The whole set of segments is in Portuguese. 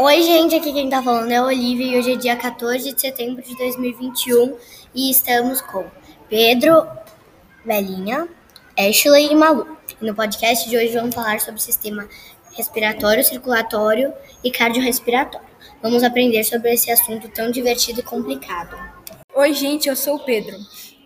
Oi, gente, aqui quem tá falando é a Olivia e hoje é dia 14 de setembro de 2021 e estamos com Pedro, Belinha, Ashley e Malu. E no podcast de hoje vamos falar sobre o sistema respiratório, circulatório e cardiorrespiratório. Vamos aprender sobre esse assunto tão divertido e complicado. Oi, gente, eu sou o Pedro.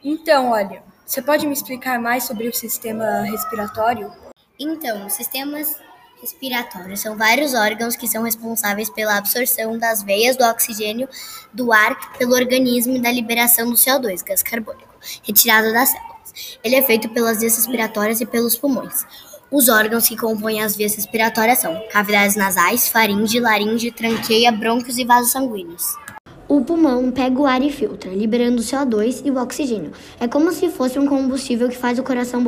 Então, olha, você pode me explicar mais sobre o sistema respiratório? Então, sistemas respiratórios são vários órgãos que são responsáveis pela absorção das veias do oxigênio do ar pelo organismo e da liberação do CO2, gás carbônico, retirado das células. Ele é feito pelas vias respiratórias e pelos pulmões. Os órgãos que compõem as vias respiratórias são cavidades nasais, faringe, laringe, tranqueia, brônquios e vasos sanguíneos. O pulmão pega o ar e filtra, liberando o CO2 e o oxigênio. É como se fosse um combustível que faz o coração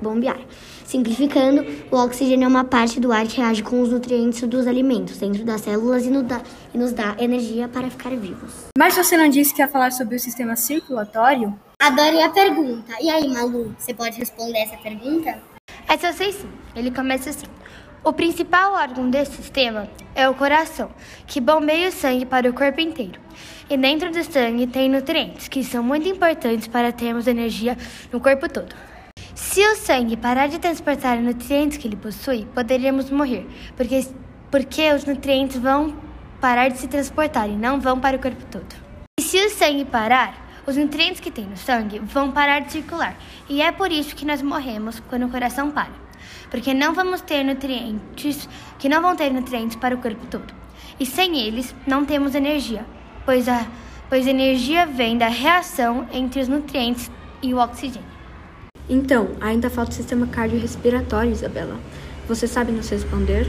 bombear. Simplificando, o oxigênio é uma parte do ar que reage com os nutrientes dos alimentos dentro das células e, dá, e nos dá energia para ficar vivos. Mas você não disse que ia falar sobre o sistema circulatório? Adorei a pergunta. E aí, Malu, você pode responder essa pergunta? Essa eu sei sim. Ele começa assim. O principal órgão desse sistema é o coração, que bombeia o sangue para o corpo inteiro. E dentro do sangue tem nutrientes, que são muito importantes para termos energia no corpo todo. Se o sangue parar de transportar nutrientes que ele possui, poderíamos morrer, porque, porque os nutrientes vão parar de se transportar e não vão para o corpo todo. E se o sangue parar, os nutrientes que tem no sangue vão parar de circular. E é por isso que nós morremos quando o coração para. Porque não vamos ter nutrientes, que não vão ter nutrientes para o corpo todo. E sem eles, não temos energia, pois a, pois a energia vem da reação entre os nutrientes e o oxigênio. Então, ainda falta o sistema cardiorrespiratório, Isabela. Você sabe nos responder?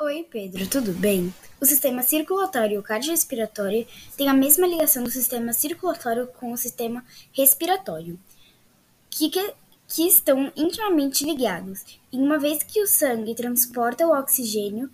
Oi, Pedro, tudo bem? O sistema circulatório e o cardiorrespiratório têm a mesma ligação do sistema circulatório com o sistema respiratório, que, que, que estão intimamente ligados, e uma vez que o sangue transporta o oxigênio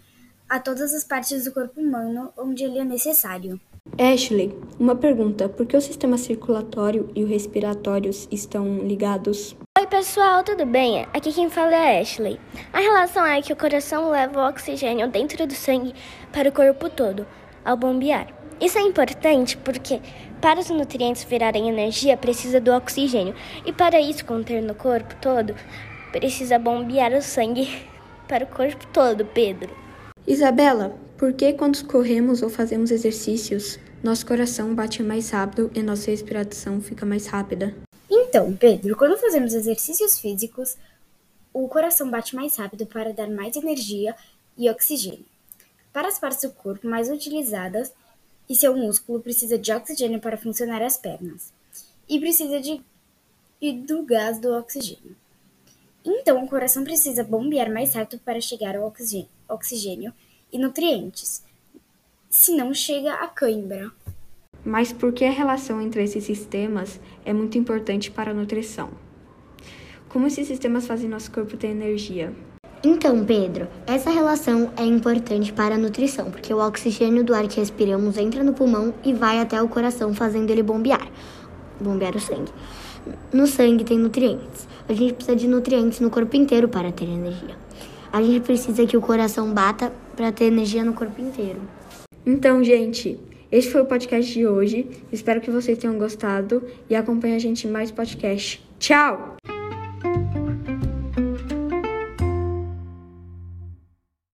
a todas as partes do corpo humano onde ele é necessário. Ashley, uma pergunta: por que o sistema circulatório e o respiratório estão ligados? Oi, pessoal, tudo bem? Aqui quem fala é a Ashley. A relação é que o coração leva o oxigênio dentro do sangue para o corpo todo, ao bombear. Isso é importante porque, para os nutrientes virarem energia, precisa do oxigênio, e para isso conter no corpo todo, precisa bombear o sangue para o corpo todo, Pedro. Isabela, por que quando corremos ou fazemos exercícios, nosso coração bate mais rápido e nossa respiração fica mais rápida? Então, Pedro, quando fazemos exercícios físicos, o coração bate mais rápido para dar mais energia e oxigênio. Para as partes do corpo mais utilizadas, e seu músculo precisa de oxigênio para funcionar as pernas, e precisa de, e do gás do oxigênio. Então, o coração precisa bombear mais rápido para chegar ao oxigênio, oxigênio e nutrientes, senão chega a cãibra. Mas por que a relação entre esses sistemas é muito importante para a nutrição? Como esses sistemas fazem nosso corpo ter energia? Então, Pedro, essa relação é importante para a nutrição, porque o oxigênio do ar que respiramos entra no pulmão e vai até o coração, fazendo ele bombear bombear o sangue. No sangue tem nutrientes. A gente precisa de nutrientes no corpo inteiro para ter energia. A gente precisa que o coração bata para ter energia no corpo inteiro. Então, gente, esse foi o podcast de hoje. Espero que vocês tenham gostado e acompanhe a gente em mais podcast. Tchau!